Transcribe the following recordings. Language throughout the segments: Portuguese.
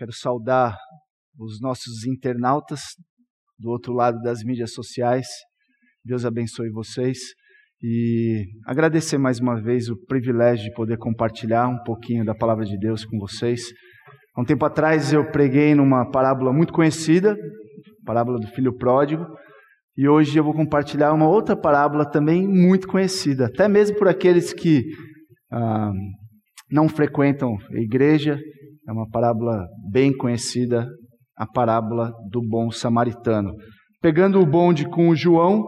Quero saudar os nossos internautas do outro lado das mídias sociais. Deus abençoe vocês e agradecer mais uma vez o privilégio de poder compartilhar um pouquinho da palavra de Deus com vocês. Há um tempo atrás eu preguei numa parábola muito conhecida, parábola do filho pródigo, e hoje eu vou compartilhar uma outra parábola também muito conhecida, até mesmo por aqueles que ah, não frequentam a igreja. É uma parábola bem conhecida, a parábola do bom samaritano. Pegando o bonde com o João,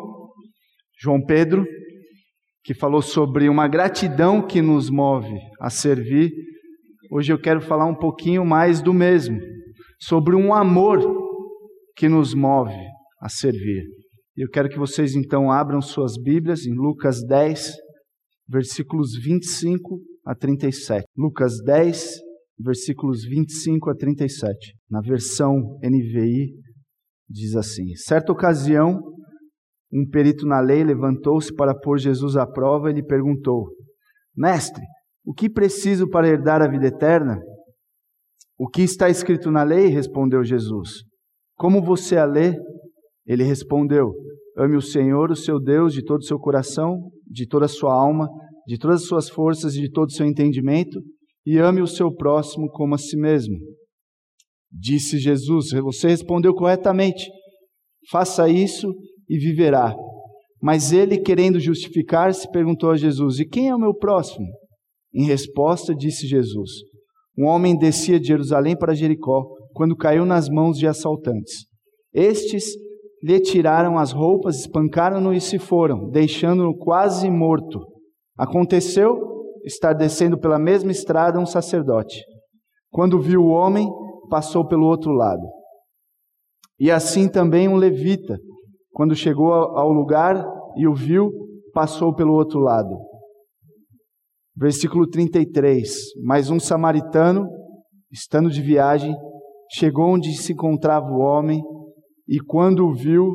João Pedro, que falou sobre uma gratidão que nos move a servir, hoje eu quero falar um pouquinho mais do mesmo, sobre um amor que nos move a servir. Eu quero que vocês então abram suas Bíblias em Lucas 10, versículos 25 a 37. Lucas 10, versículos 25 a 37. Na versão NVI, diz assim: Certa ocasião, um perito na lei levantou-se para pôr Jesus à prova e lhe perguntou: Mestre, o que preciso para herdar a vida eterna? O que está escrito na lei? respondeu Jesus. Como você a lê? Ele respondeu: Ame o Senhor, o seu Deus, de todo o seu coração, de toda a sua alma, de todas as suas forças e de todo o seu entendimento, e ame o seu próximo como a si mesmo. Disse Jesus: Você respondeu corretamente. Faça isso e viverá. Mas ele, querendo justificar-se, perguntou a Jesus: E quem é o meu próximo? Em resposta, disse Jesus: Um homem descia de Jerusalém para Jericó, quando caiu nas mãos de assaltantes. Estes lhe tiraram as roupas, espancaram-no e se foram, deixando-no quase morto. Aconteceu estar descendo pela mesma estrada um sacerdote. Quando viu o homem, passou pelo outro lado. E assim também um levita, quando chegou ao lugar e o viu, passou pelo outro lado. Versículo 33. Mas um samaritano, estando de viagem, chegou onde se encontrava o homem e quando o viu,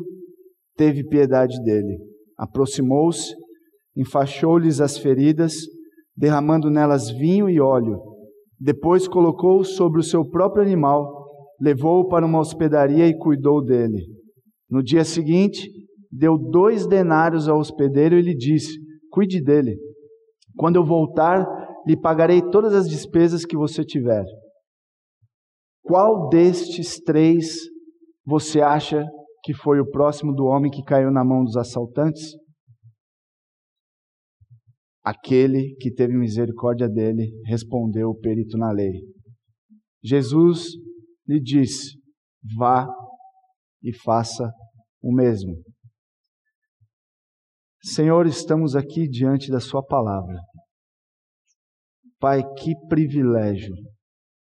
teve piedade dele. Aproximou-se, enfaixou-lhes as feridas, derramando nelas vinho e óleo. Depois colocou-o sobre o seu próprio animal, levou-o para uma hospedaria e cuidou dele. No dia seguinte, deu dois denários ao hospedeiro e lhe disse: Cuide dele. Quando eu voltar, lhe pagarei todas as despesas que você tiver. Qual destes três você acha que foi o próximo do homem que caiu na mão dos assaltantes? Aquele que teve misericórdia dele, respondeu o perito na lei. Jesus lhe disse: Vá e faça o mesmo. Senhor, estamos aqui diante da Sua palavra. Pai, que privilégio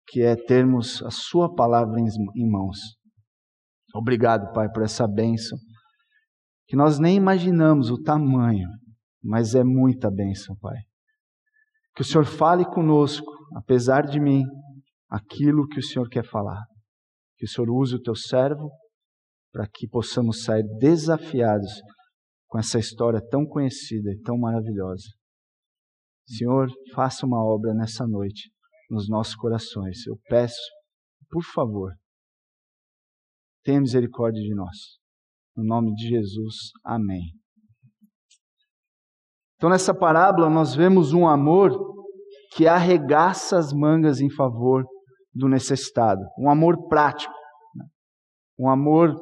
que é termos a Sua palavra em mãos. Obrigado, Pai, por essa bênção, que nós nem imaginamos o tamanho, mas é muita bênção, Pai. Que o Senhor fale conosco, apesar de mim, aquilo que o Senhor quer falar. Que o Senhor use o teu servo para que possamos sair desafiados com essa história tão conhecida e tão maravilhosa. Senhor, faça uma obra nessa noite nos nossos corações. Eu peço, por favor, tenha misericórdia de nós. No nome de Jesus, amém. Então, nessa parábola, nós vemos um amor que arregaça as mangas em favor do necessitado. Um amor prático. Né? Um amor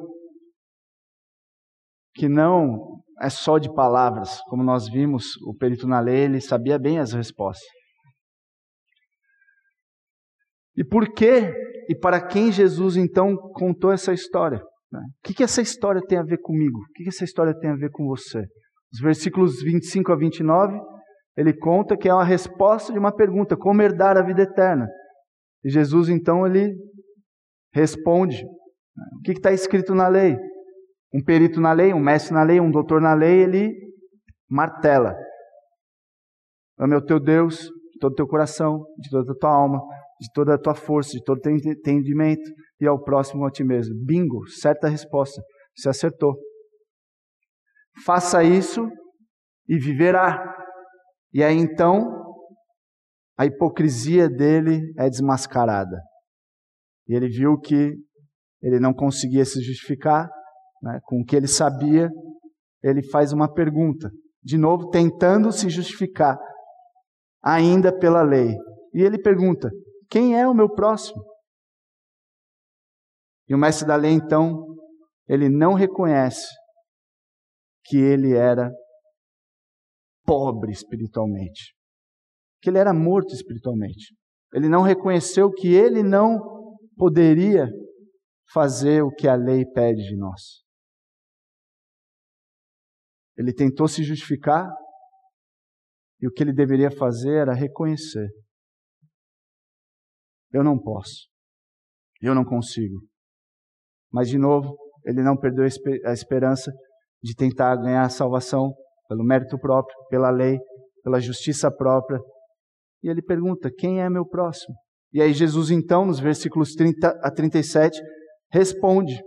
que não é só de palavras. Como nós vimos, o perito na lei, ele sabia bem as respostas. E por que e para quem Jesus então contou essa história? Né? O que, que essa história tem a ver comigo? O que, que essa história tem a ver com você? Os versículos 25 a 29, ele conta que é uma resposta de uma pergunta: como herdar a vida eterna? E Jesus então ele responde: né? o que está escrito na lei? Um perito na lei, um mestre na lei, um doutor na lei, ele martela: ame o teu Deus de todo o teu coração, de toda a tua alma, de toda a tua força, de todo o teu entendimento e ao próximo a ti mesmo. Bingo, certa resposta. Você acertou. Faça isso e viverá. E aí então, a hipocrisia dele é desmascarada. E ele viu que ele não conseguia se justificar né, com o que ele sabia. Ele faz uma pergunta, de novo tentando se justificar, ainda pela lei. E ele pergunta: Quem é o meu próximo? E o mestre da lei, então, ele não reconhece que ele era pobre espiritualmente, que ele era morto espiritualmente. Ele não reconheceu que ele não poderia fazer o que a lei pede de nós. Ele tentou se justificar e o que ele deveria fazer era reconhecer: eu não posso, eu não consigo. Mas, de novo, ele não perdeu a esperança de tentar ganhar a salvação pelo mérito próprio, pela lei, pela justiça própria. E ele pergunta: Quem é meu próximo? E aí, Jesus, então, nos versículos 30 a 37, responde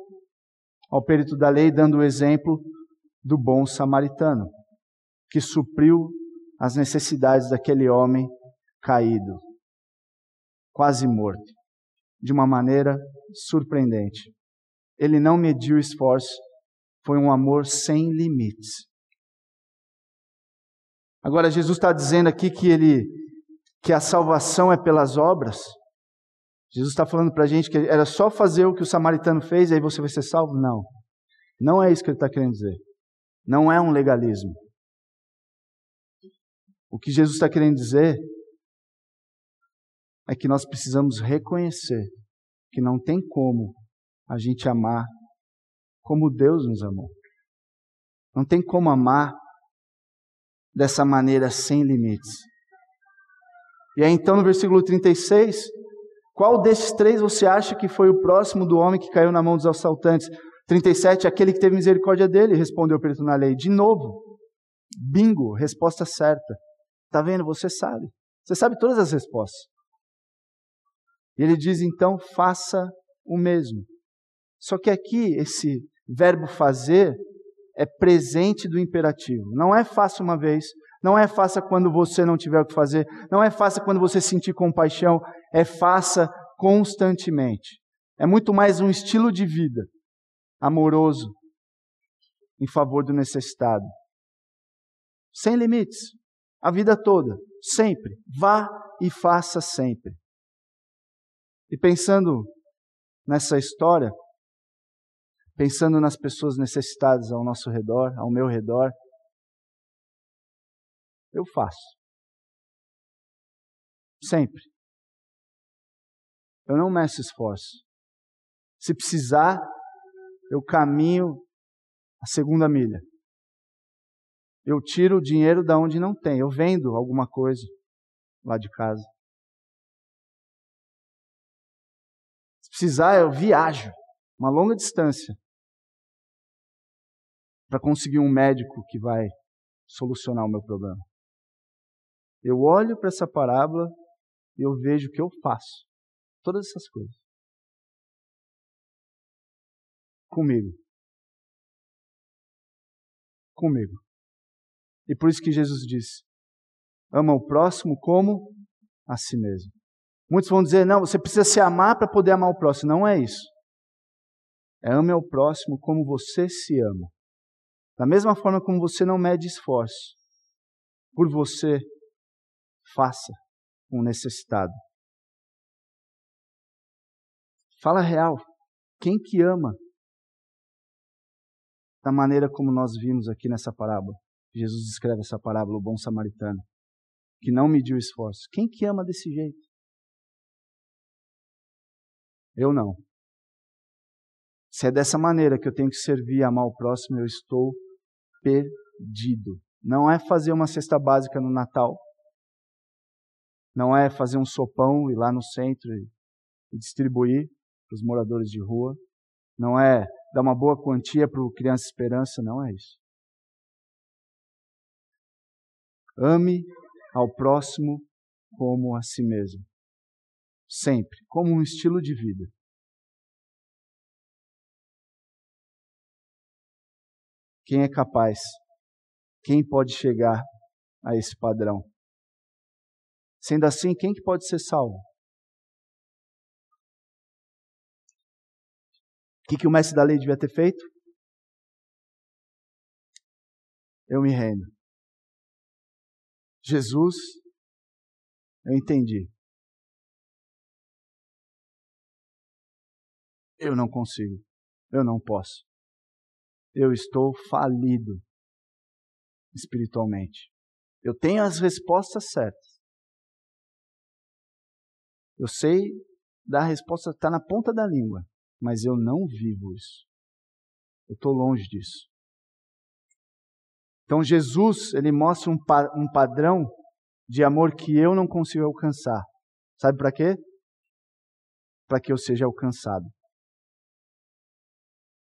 ao perito da lei, dando o exemplo do bom samaritano, que supriu as necessidades daquele homem caído, quase morto, de uma maneira surpreendente. Ele não mediu esforço, foi um amor sem limites. Agora, Jesus está dizendo aqui que, ele, que a salvação é pelas obras. Jesus está falando para a gente que era só fazer o que o samaritano fez e aí você vai ser salvo? Não. Não é isso que ele está querendo dizer. Não é um legalismo. O que Jesus está querendo dizer é que nós precisamos reconhecer que não tem como a gente amar como Deus nos amou. Não tem como amar dessa maneira sem limites. E aí então no versículo 36, qual desses três você acha que foi o próximo do homem que caiu na mão dos assaltantes? 37, aquele que teve misericórdia dele, respondeu o perito na lei. De novo, bingo, resposta certa. Está vendo? Você sabe. Você sabe todas as respostas. E ele diz então: faça o mesmo. Só que aqui esse verbo fazer é presente do imperativo. Não é faça uma vez, não é faça quando você não tiver o que fazer, não é faça quando você sentir compaixão, é faça constantemente. É muito mais um estilo de vida amoroso em favor do necessitado. Sem limites. A vida toda, sempre. Vá e faça sempre. E pensando nessa história, pensando nas pessoas necessitadas ao nosso redor, ao meu redor, eu faço. Sempre. Eu não meço esforço. Se precisar, eu caminho a segunda milha. Eu tiro o dinheiro da onde não tem. Eu vendo alguma coisa lá de casa. Se precisar, eu viajo uma longa distância para conseguir um médico que vai solucionar o meu problema. Eu olho para essa parábola e eu vejo que eu faço todas essas coisas. Comigo. Comigo. E por isso que Jesus disse: ama o próximo como a si mesmo. Muitos vão dizer: não, você precisa se amar para poder amar o próximo. Não é isso. É ame ao próximo como você se ama. Da mesma forma como você não mede esforço por você, faça um necessitado. Fala real. Quem que ama da maneira como nós vimos aqui nessa parábola? Jesus escreve essa parábola, o bom samaritano, que não mediu esforço. Quem que ama desse jeito? Eu não. Se é dessa maneira que eu tenho que servir e amar o próximo, eu estou perdido. Não é fazer uma cesta básica no Natal. Não é fazer um sopão ir lá no centro e distribuir para os moradores de rua. Não é dar uma boa quantia para o Criança Esperança. Não é isso. Ame ao próximo como a si mesmo. Sempre, como um estilo de vida. Quem é capaz? Quem pode chegar a esse padrão? Sendo assim, quem que pode ser salvo? que, que o mestre da lei devia ter feito? Eu me rendo. Jesus, eu entendi. Eu não consigo. Eu não posso. Eu estou falido espiritualmente. Eu tenho as respostas certas. Eu sei da resposta, está na ponta da língua, mas eu não vivo isso. Eu estou longe disso. Então Jesus, ele mostra um, pa um padrão de amor que eu não consigo alcançar. Sabe para quê? Para que eu seja alcançado.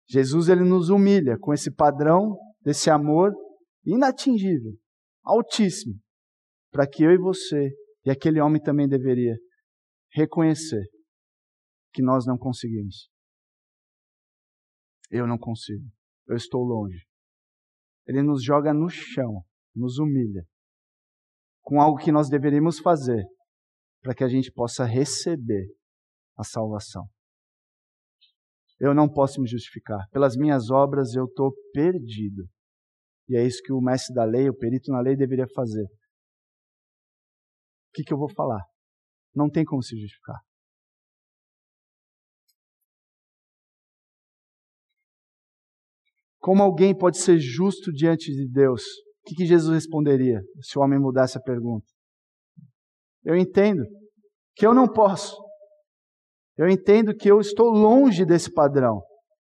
Jesus ele nos humilha com esse padrão desse amor inatingível, altíssimo, para que eu e você e aquele homem também deveria reconhecer que nós não conseguimos. Eu não consigo. Eu estou longe. Ele nos joga no chão, nos humilha, com algo que nós deveríamos fazer para que a gente possa receber a salvação. Eu não posso me justificar. Pelas minhas obras eu estou perdido. E é isso que o mestre da lei, o perito na lei, deveria fazer. O que, que eu vou falar? Não tem como se justificar. Como alguém pode ser justo diante de Deus? O que, que Jesus responderia se o homem mudasse a pergunta? Eu entendo que eu não posso. Eu entendo que eu estou longe desse padrão,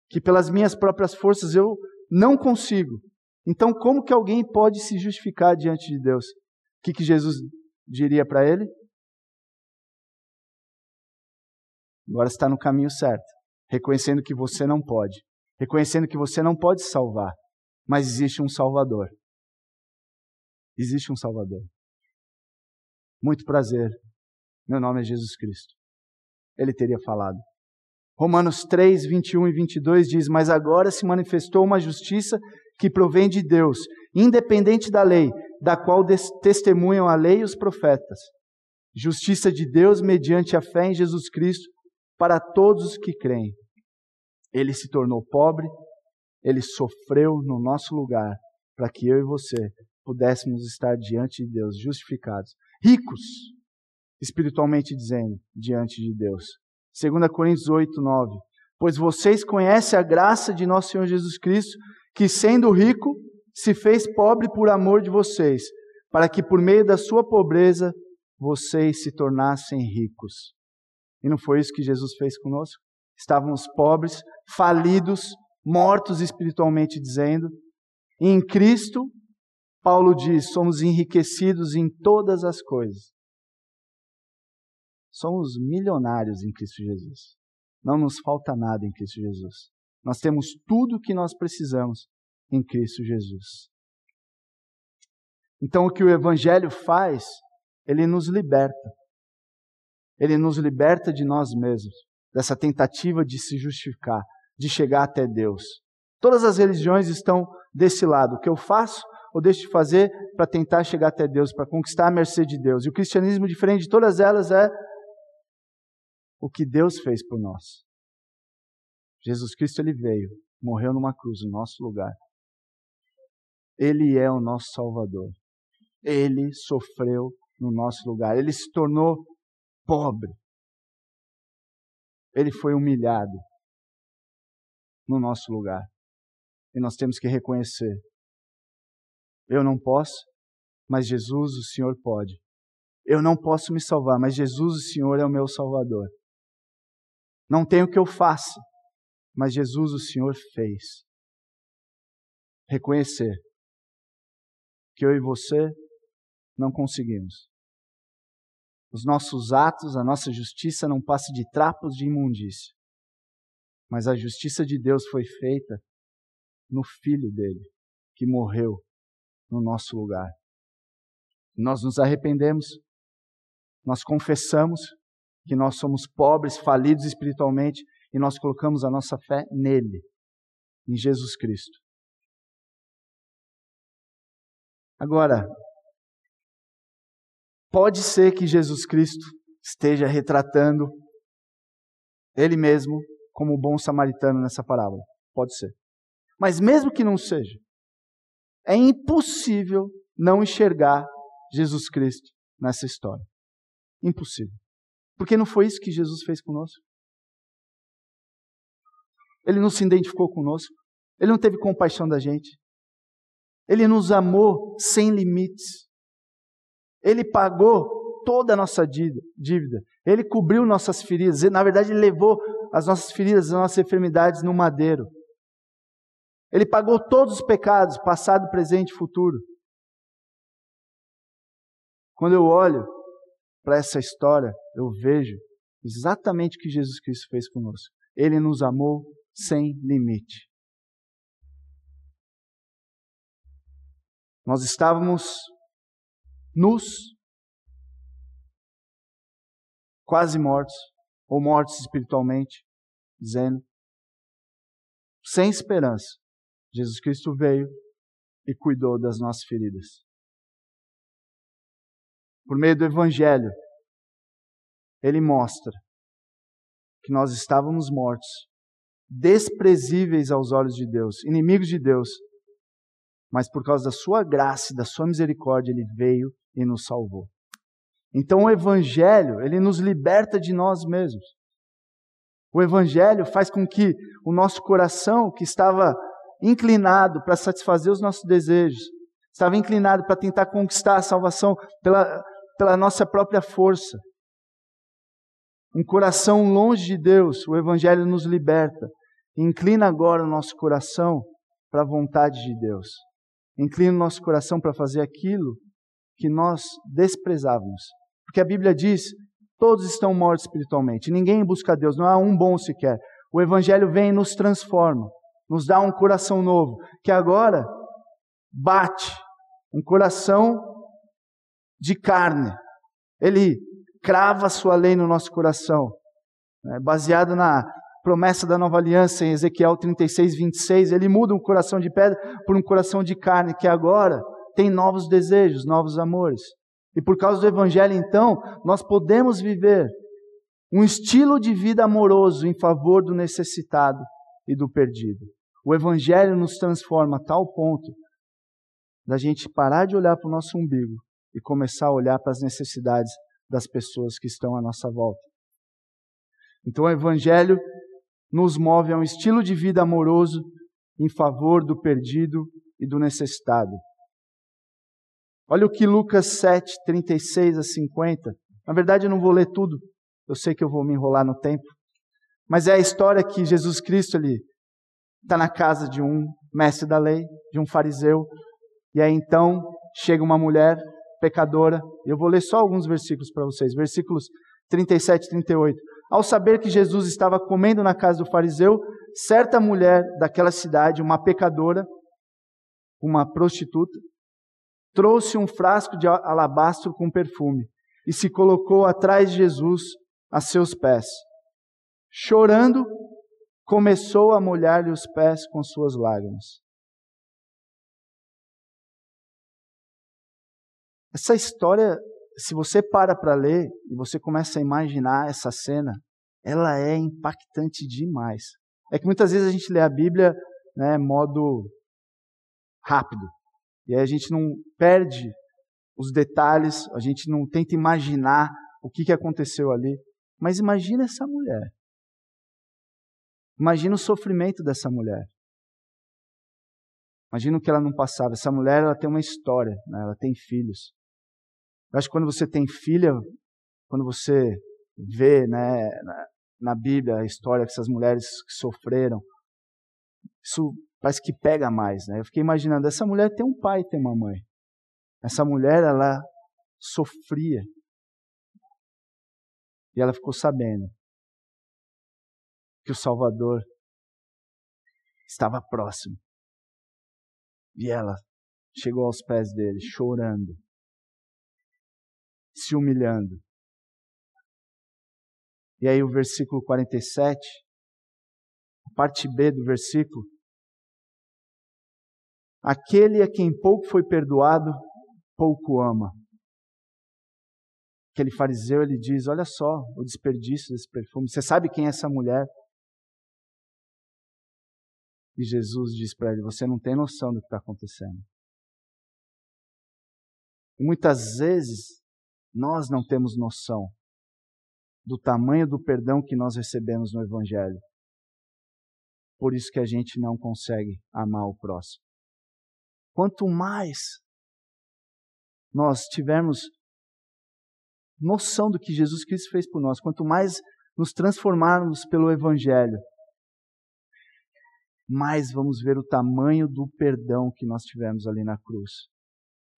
que pelas minhas próprias forças eu não consigo. Então, como que alguém pode se justificar diante de Deus? O que, que Jesus diria para ele? Agora está no caminho certo, reconhecendo que você não pode, reconhecendo que você não pode salvar, mas existe um Salvador. Existe um Salvador. Muito prazer. Meu nome é Jesus Cristo ele teria falado. Romanos 3, 21 e 22 diz: Mas agora se manifestou uma justiça que provém de Deus, independente da lei, da qual testemunham a lei e os profetas. Justiça de Deus mediante a fé em Jesus Cristo para todos os que creem. Ele se tornou pobre, ele sofreu no nosso lugar, para que eu e você pudéssemos estar diante de Deus justificados, ricos espiritualmente dizendo, diante de Deus. 2 Coríntios 8, 9. Pois vocês conhecem a graça de nosso Senhor Jesus Cristo, que sendo rico, se fez pobre por amor de vocês, para que por meio da sua pobreza vocês se tornassem ricos. E não foi isso que Jesus fez conosco? Estávamos pobres, falidos, mortos espiritualmente dizendo, e em Cristo, Paulo diz, somos enriquecidos em todas as coisas Somos milionários em Cristo Jesus. Não nos falta nada em Cristo Jesus. Nós temos tudo o que nós precisamos em Cristo Jesus. Então, o que o Evangelho faz, ele nos liberta. Ele nos liberta de nós mesmos, dessa tentativa de se justificar, de chegar até Deus. Todas as religiões estão desse lado. O que eu faço ou deixo de fazer para tentar chegar até Deus, para conquistar a mercê de Deus. E o cristianismo, diferente de todas elas, é o que Deus fez por nós. Jesus Cristo ele veio, morreu numa cruz no nosso lugar. Ele é o nosso Salvador. Ele sofreu no nosso lugar. Ele se tornou pobre. Ele foi humilhado no nosso lugar. E nós temos que reconhecer. Eu não posso, mas Jesus, o Senhor, pode. Eu não posso me salvar, mas Jesus, o Senhor, é o meu Salvador. Não tem o que eu faça, mas Jesus, o Senhor, fez. Reconhecer que eu e você não conseguimos. Os nossos atos, a nossa justiça não passa de trapos de imundícia. Mas a justiça de Deus foi feita no Filho dele, que morreu no nosso lugar. Nós nos arrependemos, nós confessamos que nós somos pobres, falidos espiritualmente e nós colocamos a nossa fé nele, em Jesus Cristo. Agora, pode ser que Jesus Cristo esteja retratando Ele mesmo como o bom samaritano nessa parábola. Pode ser. Mas mesmo que não seja, é impossível não enxergar Jesus Cristo nessa história. Impossível. Porque não foi isso que Jesus fez conosco. Ele não se identificou conosco. Ele não teve compaixão da gente. Ele nos amou sem limites. Ele pagou toda a nossa dívida. Ele cobriu nossas feridas. Na verdade, ele levou as nossas feridas, as nossas enfermidades no madeiro. Ele pagou todos os pecados, passado, presente e futuro. Quando eu olho para essa história, eu vejo exatamente o que Jesus Cristo fez conosco. Ele nos amou sem limite. Nós estávamos nus, quase mortos, ou mortos espiritualmente, dizendo, sem esperança. Jesus Cristo veio e cuidou das nossas feridas. Por meio do Evangelho, ele mostra que nós estávamos mortos, desprezíveis aos olhos de Deus, inimigos de Deus, mas por causa da sua graça e da sua misericórdia, ele veio e nos salvou. Então o evangelho, ele nos liberta de nós mesmos. O evangelho faz com que o nosso coração, que estava inclinado para satisfazer os nossos desejos, estava inclinado para tentar conquistar a salvação pela, pela nossa própria força. Um coração longe de Deus, o Evangelho nos liberta. Inclina agora o nosso coração para a vontade de Deus. Inclina o nosso coração para fazer aquilo que nós desprezávamos. Porque a Bíblia diz: todos estão mortos espiritualmente, ninguém busca Deus, não há um bom sequer. O Evangelho vem e nos transforma, nos dá um coração novo, que agora bate, um coração de carne. Ele crava a sua lei no nosso coração, né? baseado na promessa da nova aliança em Ezequiel 36, 26, ele muda um coração de pedra por um coração de carne, que agora tem novos desejos, novos amores. E por causa do Evangelho, então, nós podemos viver um estilo de vida amoroso em favor do necessitado e do perdido. O Evangelho nos transforma a tal ponto da gente parar de olhar para o nosso umbigo e começar a olhar para as necessidades das pessoas que estão à nossa volta. Então, o Evangelho nos move a um estilo de vida amoroso em favor do perdido e do necessitado. Olha o que Lucas 7, 36 a 50. Na verdade, eu não vou ler tudo, eu sei que eu vou me enrolar no tempo. Mas é a história que Jesus Cristo ele está na casa de um mestre da lei, de um fariseu, e aí então chega uma mulher pecadora. Eu vou ler só alguns versículos para vocês, versículos 37 e 38. Ao saber que Jesus estava comendo na casa do fariseu, certa mulher daquela cidade, uma pecadora, uma prostituta, trouxe um frasco de alabastro com perfume e se colocou atrás de Jesus a seus pés. Chorando, começou a molhar-lhe os pés com suas lágrimas. Essa história se você para para ler e você começa a imaginar essa cena, ela é impactante demais. É que muitas vezes a gente lê a Bíblia, né, modo rápido. E aí a gente não perde os detalhes, a gente não tenta imaginar o que, que aconteceu ali. Mas imagina essa mulher. Imagina o sofrimento dessa mulher. Imagina o que ela não passava. Essa mulher ela tem uma história, né? ela tem filhos. Eu acho que quando você tem filha, quando você vê né, na, na Bíblia a história dessas mulheres que sofreram, isso parece que pega mais. Né? Eu fiquei imaginando, essa mulher tem um pai tem uma mãe. Essa mulher, ela sofria. E ela ficou sabendo que o Salvador estava próximo. E ela chegou aos pés dele, chorando se humilhando. E aí o versículo 47, a parte B do versículo. Aquele a quem pouco foi perdoado, pouco ama. Aquele fariseu, ele diz: Olha só o desperdício desse perfume. Você sabe quem é essa mulher? E Jesus diz para ele: Você não tem noção do que está acontecendo. E muitas vezes nós não temos noção do tamanho do perdão que nós recebemos no Evangelho. Por isso que a gente não consegue amar o próximo. Quanto mais nós tivermos noção do que Jesus Cristo fez por nós, quanto mais nos transformarmos pelo Evangelho, mais vamos ver o tamanho do perdão que nós tivemos ali na cruz.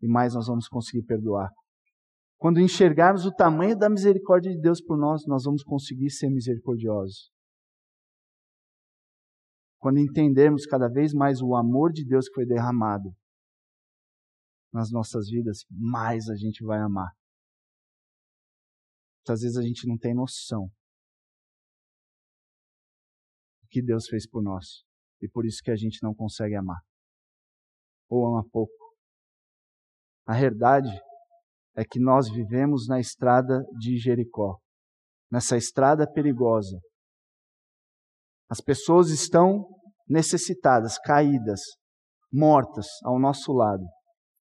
E mais nós vamos conseguir perdoar. Quando enxergarmos o tamanho da misericórdia de Deus por nós, nós vamos conseguir ser misericordiosos. Quando entendermos cada vez mais o amor de Deus que foi derramado nas nossas vidas, mais a gente vai amar. Muitas vezes a gente não tem noção do que Deus fez por nós. E por isso que a gente não consegue amar. Ou ama pouco. A verdade é que nós vivemos na estrada de Jericó, nessa estrada perigosa. As pessoas estão necessitadas, caídas, mortas ao nosso lado.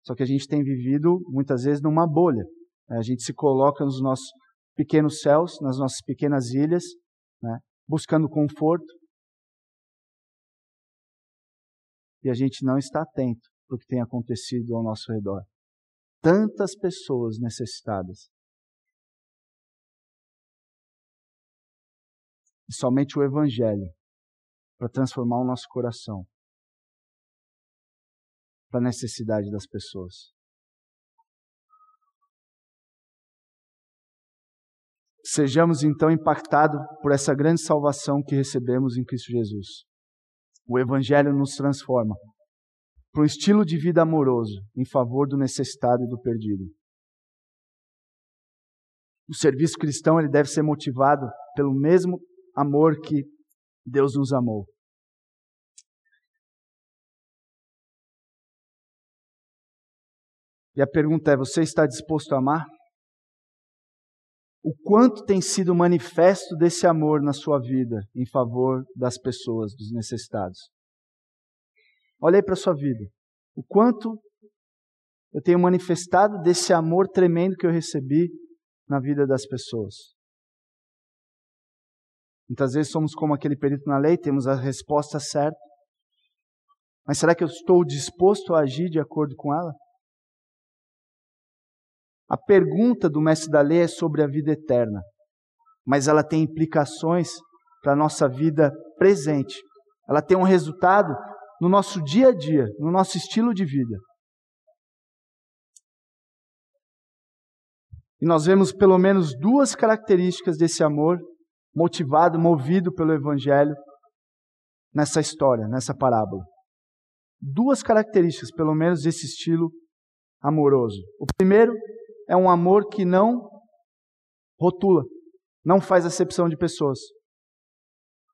Só que a gente tem vivido muitas vezes numa bolha. A gente se coloca nos nossos pequenos céus, nas nossas pequenas ilhas, né, buscando conforto. E a gente não está atento para o que tem acontecido ao nosso redor tantas pessoas necessitadas. E somente o Evangelho para transformar o nosso coração para a necessidade das pessoas. Sejamos então impactados por essa grande salvação que recebemos em Cristo Jesus. O Evangelho nos transforma para um estilo de vida amoroso em favor do necessitado e do perdido. O serviço cristão ele deve ser motivado pelo mesmo amor que Deus nos amou. E a pergunta é: você está disposto a amar? O quanto tem sido manifesto desse amor na sua vida em favor das pessoas, dos necessitados? Olha aí para a sua vida. O quanto eu tenho manifestado desse amor tremendo que eu recebi na vida das pessoas. Muitas vezes somos como aquele perito na lei, temos a resposta certa. Mas será que eu estou disposto a agir de acordo com ela? A pergunta do mestre da lei é sobre a vida eterna, mas ela tem implicações para a nossa vida presente. Ela tem um resultado no nosso dia a dia, no nosso estilo de vida. E nós vemos pelo menos duas características desse amor, motivado, movido pelo Evangelho, nessa história, nessa parábola. Duas características, pelo menos, desse estilo amoroso. O primeiro é um amor que não rotula, não faz acepção de pessoas.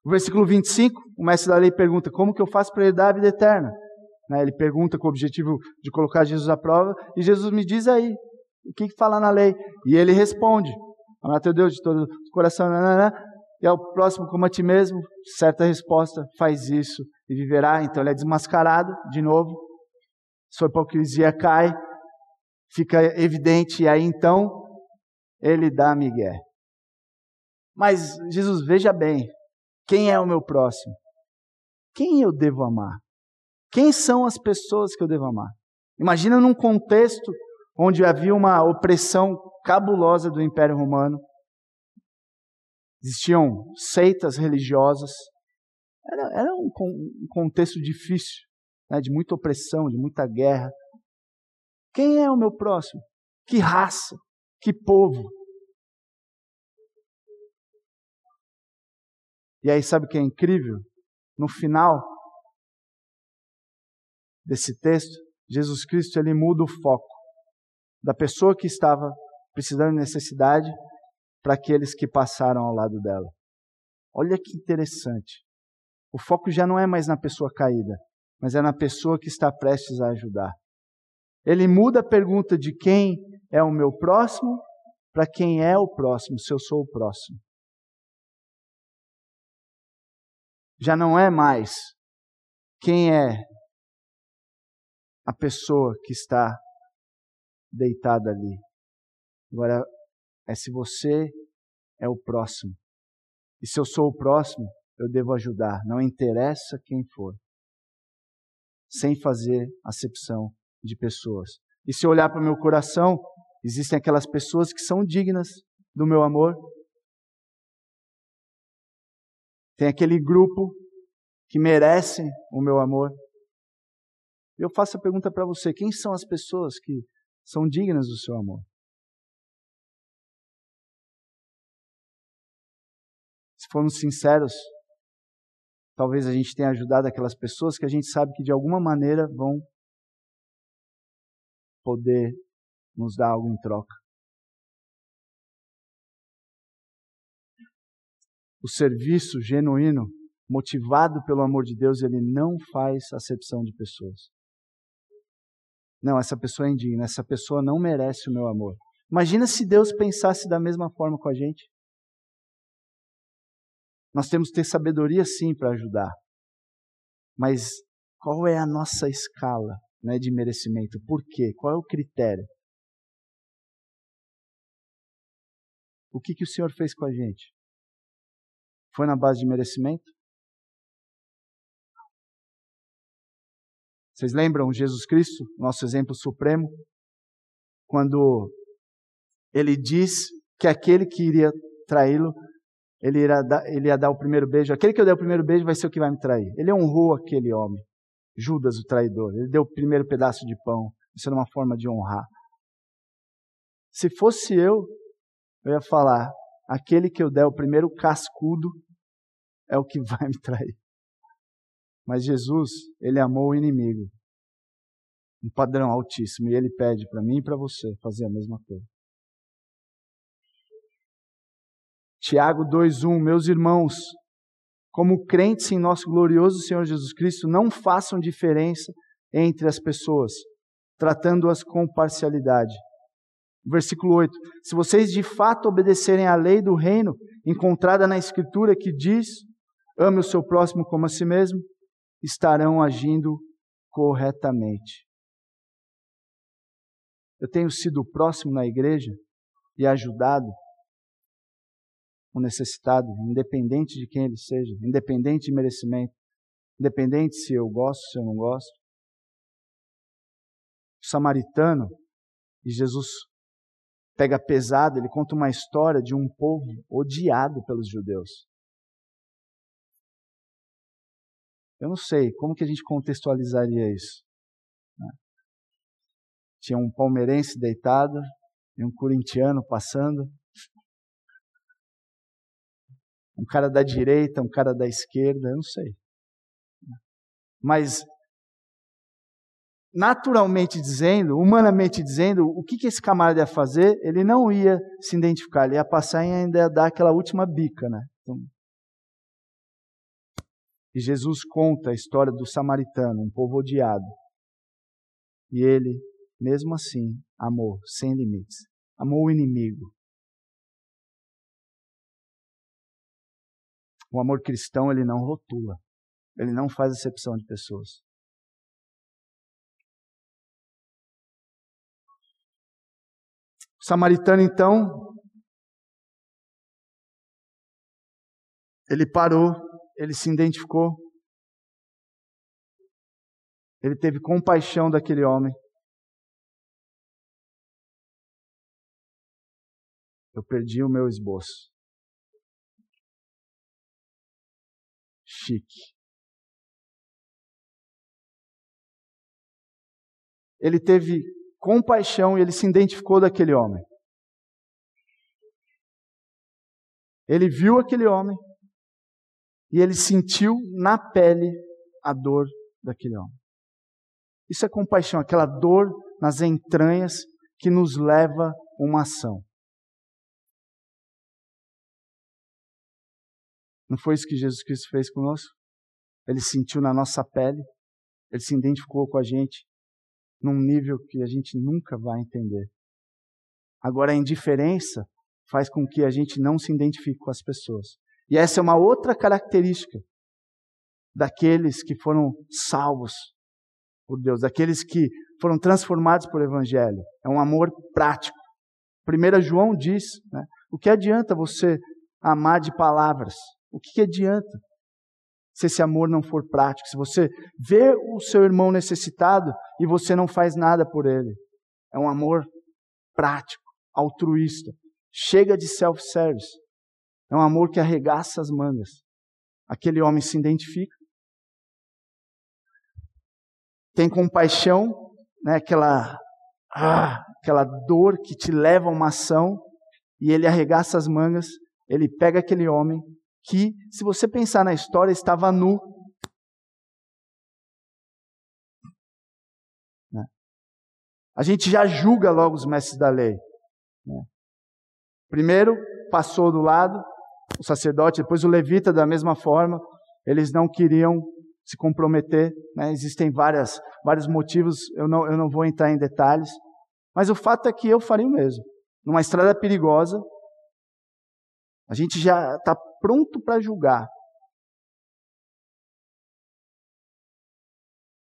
No versículo 25, o mestre da lei pergunta: Como que eu faço para herdar a vida eterna? Né, ele pergunta com o objetivo de colocar Jesus à prova, e Jesus me diz aí, o que, que fala na lei? E ele responde: Amar teu Deus de todo o coração, nanana, e ao próximo como a ti mesmo, certa resposta, faz isso e viverá. Então ele é desmascarado de novo, sua hipocrisia cai, fica evidente, e aí então ele dá migué. Mas Jesus, veja bem, quem é o meu próximo? Quem eu devo amar? Quem são as pessoas que eu devo amar? Imagina num contexto onde havia uma opressão cabulosa do Império Romano. Existiam seitas religiosas. Era, era um, um, contexto difícil, né, de muita opressão, de muita guerra. Quem é o meu próximo? Que raça? Que povo? E aí, sabe o que é incrível? No final desse texto, Jesus Cristo ele muda o foco da pessoa que estava precisando de necessidade para aqueles que passaram ao lado dela. Olha que interessante. O foco já não é mais na pessoa caída, mas é na pessoa que está prestes a ajudar. Ele muda a pergunta de quem é o meu próximo para quem é o próximo, se eu sou o próximo. Já não é mais quem é a pessoa que está deitada ali. Agora, é se você é o próximo. E se eu sou o próximo, eu devo ajudar, não interessa quem for. Sem fazer acepção de pessoas. E se eu olhar para o meu coração, existem aquelas pessoas que são dignas do meu amor. Tem aquele grupo que merece o meu amor. Eu faço a pergunta para você: quem são as pessoas que são dignas do seu amor? Se formos sinceros, talvez a gente tenha ajudado aquelas pessoas que a gente sabe que de alguma maneira vão poder nos dar algo em troca. O serviço genuíno, motivado pelo amor de Deus, ele não faz acepção de pessoas. Não, essa pessoa é indigna, essa pessoa não merece o meu amor. Imagina se Deus pensasse da mesma forma com a gente. Nós temos que ter sabedoria sim para ajudar. Mas qual é a nossa escala né, de merecimento? Por quê? Qual é o critério? O que, que o Senhor fez com a gente? Foi na base de merecimento? Vocês lembram Jesus Cristo, nosso exemplo supremo? Quando ele diz que aquele que iria traí-lo ele, ele ia dar o primeiro beijo. Aquele que eu der o primeiro beijo vai ser o que vai me trair. Ele honrou aquele homem, Judas, o traidor. Ele deu o primeiro pedaço de pão. Isso era uma forma de honrar. Se fosse eu, eu ia falar: aquele que eu der o primeiro cascudo é o que vai me trair. Mas Jesus, ele amou o inimigo. Um padrão altíssimo. E ele pede para mim e para você fazer a mesma coisa. Tiago 2:1, meus irmãos, como crentes em nosso glorioso Senhor Jesus Cristo, não façam diferença entre as pessoas, tratando-as com parcialidade. Versículo 8: Se vocês de fato obedecerem à lei do reino encontrada na Escritura que diz: ame o seu próximo como a si mesmo, estarão agindo corretamente. Eu tenho sido próximo na igreja e ajudado o necessitado, independente de quem ele seja, independente de merecimento, independente se eu gosto, se eu não gosto. O samaritano, e Jesus pega pesado, ele conta uma história de um povo odiado pelos judeus. Eu não sei como que a gente contextualizaria isso. Né? Tinha um palmeirense deitado e um corintiano passando um cara da direita, um cara da esquerda, eu não sei. Mas, naturalmente dizendo, humanamente dizendo, o que, que esse camarada ia fazer? Ele não ia se identificar, ele ia passar e ainda ia dar aquela última bica, né? Então, e Jesus conta a história do samaritano, um povo odiado. E ele, mesmo assim, amou sem limites. Amou o inimigo. O amor cristão, ele não rotula. Ele não faz acepção de pessoas. Samaritano, então, ele parou, ele se identificou, ele teve compaixão daquele homem. Eu perdi o meu esboço. chique. Ele teve compaixão e ele se identificou daquele homem. Ele viu aquele homem e ele sentiu na pele a dor daquele homem. Isso é compaixão, aquela dor nas entranhas que nos leva a uma ação. Não foi isso que Jesus Cristo fez conosco? Ele sentiu na nossa pele, ele se identificou com a gente num nível que a gente nunca vai entender. Agora, a indiferença faz com que a gente não se identifique com as pessoas. E essa é uma outra característica daqueles que foram salvos por Deus, daqueles que foram transformados por Evangelho. É um amor prático. 1 João diz: né, o que adianta você amar de palavras? O que, que adianta se esse amor não for prático? Se você vê o seu irmão necessitado e você não faz nada por ele? É um amor prático, altruísta. Chega de self-service. É um amor que arregaça as mangas. Aquele homem se identifica, tem compaixão, né, aquela, ah, aquela dor que te leva a uma ação, e ele arregaça as mangas, ele pega aquele homem que, se você pensar na história, estava nu. Né? A gente já julga logo os mestres da lei. Né? Primeiro, passou do lado, o sacerdote, depois o levita, da mesma forma, eles não queriam se comprometer. Né? Existem várias, vários motivos, eu não, eu não vou entrar em detalhes, mas o fato é que eu faria o mesmo. Numa estrada perigosa, a gente já está pronto para julgar.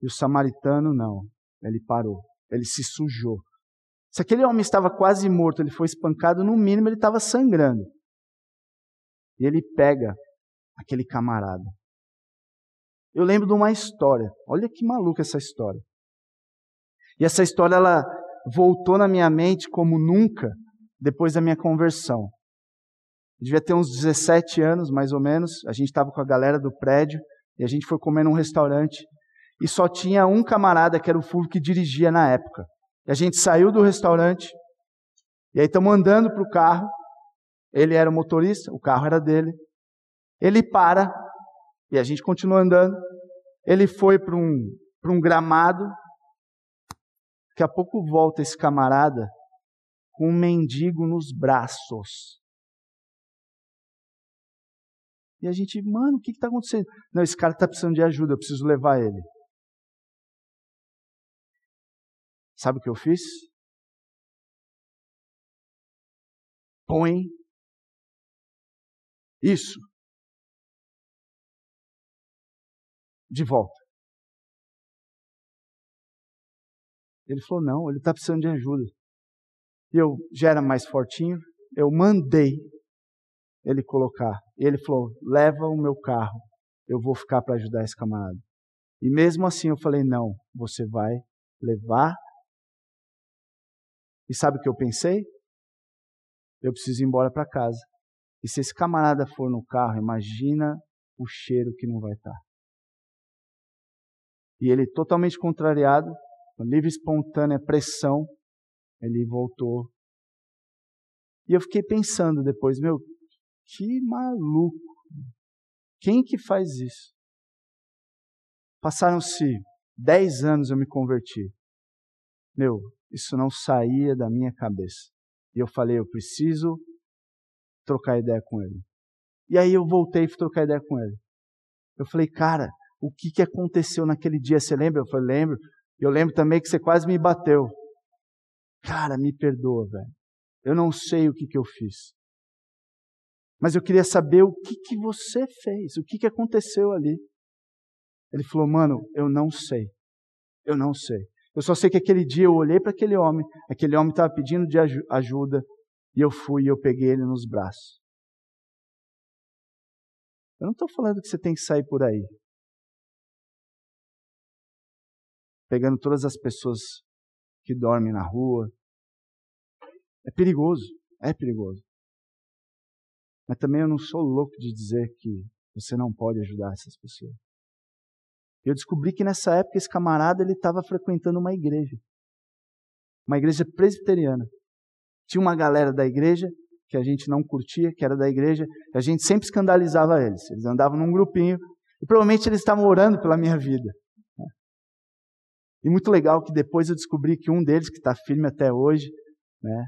E o samaritano não, ele parou, ele se sujou. Se aquele homem estava quase morto, ele foi espancado, no mínimo ele estava sangrando. E ele pega aquele camarada. Eu lembro de uma história. Olha que maluca essa história. E essa história ela voltou na minha mente como nunca depois da minha conversão. Devia ter uns 17 anos, mais ou menos. A gente estava com a galera do prédio e a gente foi comer num restaurante e só tinha um camarada que era o Fulvio que dirigia na época. E a gente saiu do restaurante e aí estamos andando para o carro ele era o motorista, o carro era dele. Ele para e a gente continua andando. Ele foi para um, um gramado. Daqui a pouco volta esse camarada com um mendigo nos braços. E a gente, mano, o que está acontecendo? Não, esse cara está precisando de ajuda, eu preciso levar ele. Sabe o que eu fiz? Põe isso. De volta. Ele falou: não, ele está precisando de ajuda. E eu já era mais fortinho, eu mandei ele colocar. Ele falou: leva o meu carro, eu vou ficar para ajudar esse camarada. E mesmo assim eu falei: não, você vai levar. E sabe o que eu pensei? Eu preciso ir embora para casa. E se esse camarada for no carro, imagina o cheiro que não vai estar. E ele, totalmente contrariado, livre espontânea pressão, ele voltou. E eu fiquei pensando depois, meu, que maluco. Quem que faz isso? Passaram-se dez anos eu me converti. Meu, isso não saía da minha cabeça. E eu falei, eu preciso trocar ideia com ele. E aí eu voltei e fui trocar ideia com ele. Eu falei, cara, o que, que aconteceu naquele dia? Você lembra? Eu falei, lembro. Eu lembro também que você quase me bateu. Cara, me perdoa, velho. Eu não sei o que, que eu fiz. Mas eu queria saber o que, que você fez, o que, que aconteceu ali. Ele falou, mano, eu não sei. Eu não sei. Eu só sei que aquele dia eu olhei para aquele homem, aquele homem estava pedindo de ajuda, e eu fui e eu peguei ele nos braços. Eu não estou falando que você tem que sair por aí. Pegando todas as pessoas que dormem na rua. É perigoso, é perigoso. Mas também eu não sou louco de dizer que você não pode ajudar essas pessoas. Eu descobri que nessa época esse camarada ele estava frequentando uma igreja. Uma igreja presbiteriana. Tinha uma galera da igreja que a gente não curtia, que era da igreja, e a gente sempre escandalizava eles. Eles andavam num grupinho e provavelmente eles estavam orando pela minha vida. E muito legal que depois eu descobri que um deles, que está firme até hoje, né,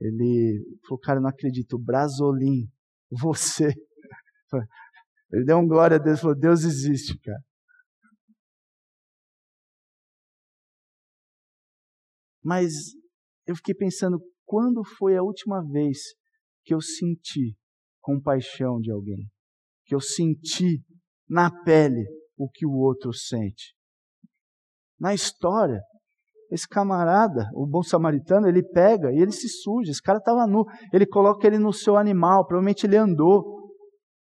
ele falou, cara, eu não acredito, Brasolim, você. Ele deu um glória a Deus falou, Deus existe, cara. Mas eu fiquei pensando, quando foi a última vez que eu senti compaixão de alguém? Que eu senti na pele o que o outro sente. Na história, esse camarada, o bom samaritano, ele pega e ele se suja. Esse cara estava nu. Ele coloca ele no seu animal. Provavelmente ele andou.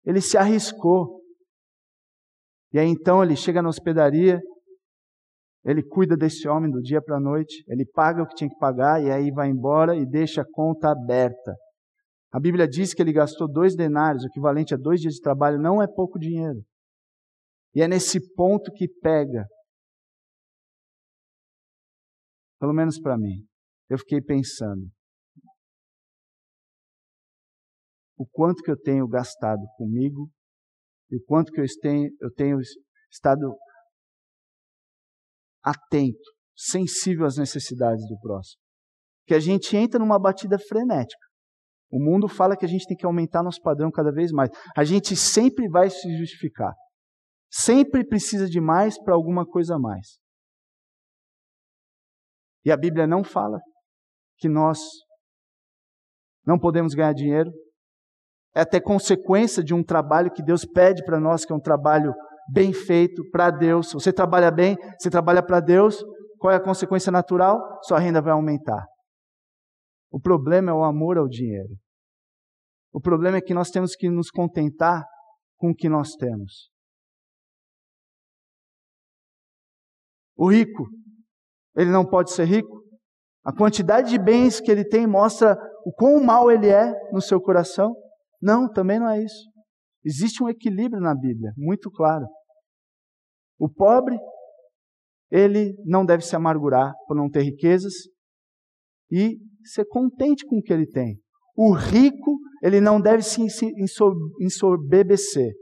Ele se arriscou. E aí então ele chega na hospedaria. Ele cuida desse homem do dia para a noite. Ele paga o que tinha que pagar e aí vai embora e deixa a conta aberta. A Bíblia diz que ele gastou dois denários, o equivalente a dois dias de trabalho. Não é pouco dinheiro. E é nesse ponto que pega Pelo menos para mim. Eu fiquei pensando. O quanto que eu tenho gastado comigo e o quanto que eu tenho, eu tenho estado atento, sensível às necessidades do próximo. Que a gente entra numa batida frenética. O mundo fala que a gente tem que aumentar nosso padrão cada vez mais. A gente sempre vai se justificar. Sempre precisa de mais para alguma coisa a mais. E a Bíblia não fala que nós não podemos ganhar dinheiro. É até consequência de um trabalho que Deus pede para nós, que é um trabalho bem feito para Deus. Você trabalha bem, você trabalha para Deus, qual é a consequência natural? Sua renda vai aumentar. O problema é o amor ao dinheiro. O problema é que nós temos que nos contentar com o que nós temos. O rico ele não pode ser rico? A quantidade de bens que ele tem mostra o quão mal ele é no seu coração? Não, também não é isso. Existe um equilíbrio na Bíblia, muito claro. O pobre, ele não deve se amargurar por não ter riquezas e ser contente com o que ele tem. O rico, ele não deve se ensorbebecer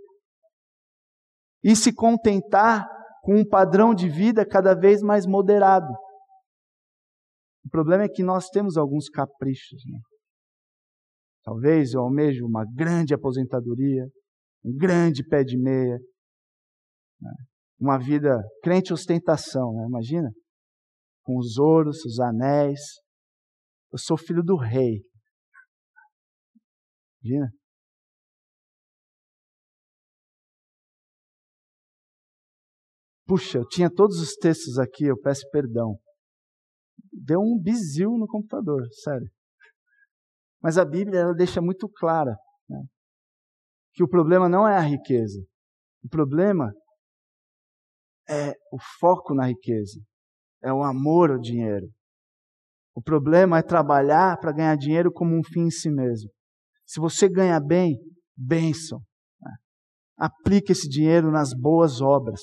e se contentar com um padrão de vida cada vez mais moderado. O problema é que nós temos alguns caprichos. Né? Talvez eu almejo uma grande aposentadoria, um grande pé de meia, né? uma vida crente ostentação, né? imagina? Com os ouros, os anéis. Eu sou filho do rei. Imagina? Puxa, eu tinha todos os textos aqui, eu peço perdão. Deu um bizil no computador, sério. Mas a Bíblia ela deixa muito clara né, que o problema não é a riqueza. O problema é o foco na riqueza, é o amor ao dinheiro. O problema é trabalhar para ganhar dinheiro como um fim em si mesmo. Se você ganha bem, bênção. Né? Aplique esse dinheiro nas boas obras.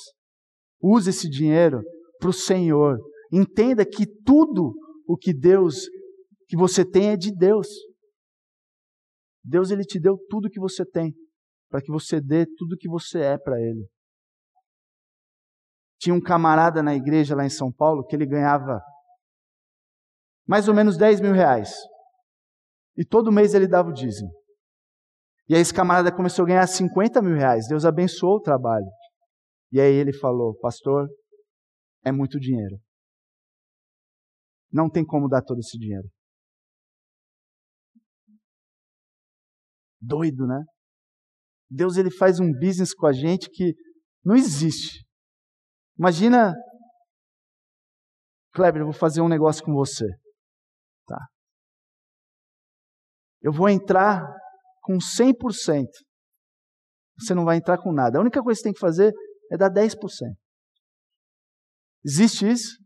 Use esse dinheiro para o Senhor. Entenda que tudo o que Deus, que você tem é de Deus. Deus ele te deu tudo que você tem, para que você dê tudo que você é para Ele. Tinha um camarada na igreja lá em São Paulo que ele ganhava mais ou menos 10 mil reais. E todo mês ele dava o dízimo. E aí esse camarada começou a ganhar 50 mil reais. Deus abençoou o trabalho. E aí ele falou, pastor, é muito dinheiro. Não tem como dar todo esse dinheiro. Doido, né? Deus ele faz um business com a gente que não existe. Imagina, Kleber, eu vou fazer um negócio com você. Tá. Eu vou entrar com 100%. Você não vai entrar com nada. A única coisa que você tem que fazer é dar 10%. Existe isso?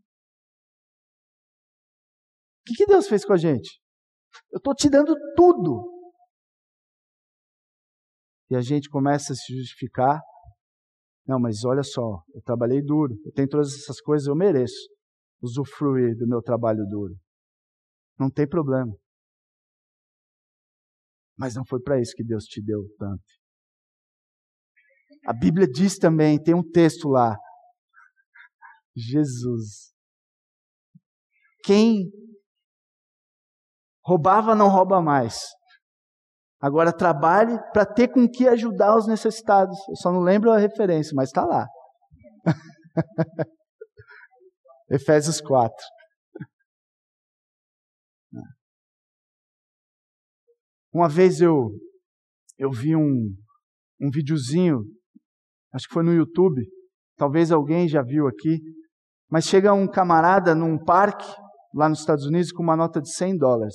O que, que Deus fez com a gente? Eu estou te dando tudo. E a gente começa a se justificar. Não, mas olha só, eu trabalhei duro, eu tenho todas essas coisas, eu mereço usufruir do meu trabalho duro. Não tem problema. Mas não foi para isso que Deus te deu tanto. A Bíblia diz também, tem um texto lá. Jesus. Quem roubava não rouba mais. Agora trabalhe para ter com que ajudar os necessitados. Eu só não lembro a referência, mas está lá. Efésios 4. Uma vez eu eu vi um, um videozinho acho que foi no YouTube, Talvez alguém já viu aqui, mas chega um camarada num parque lá nos Estados Unidos com uma nota de 100 dólares.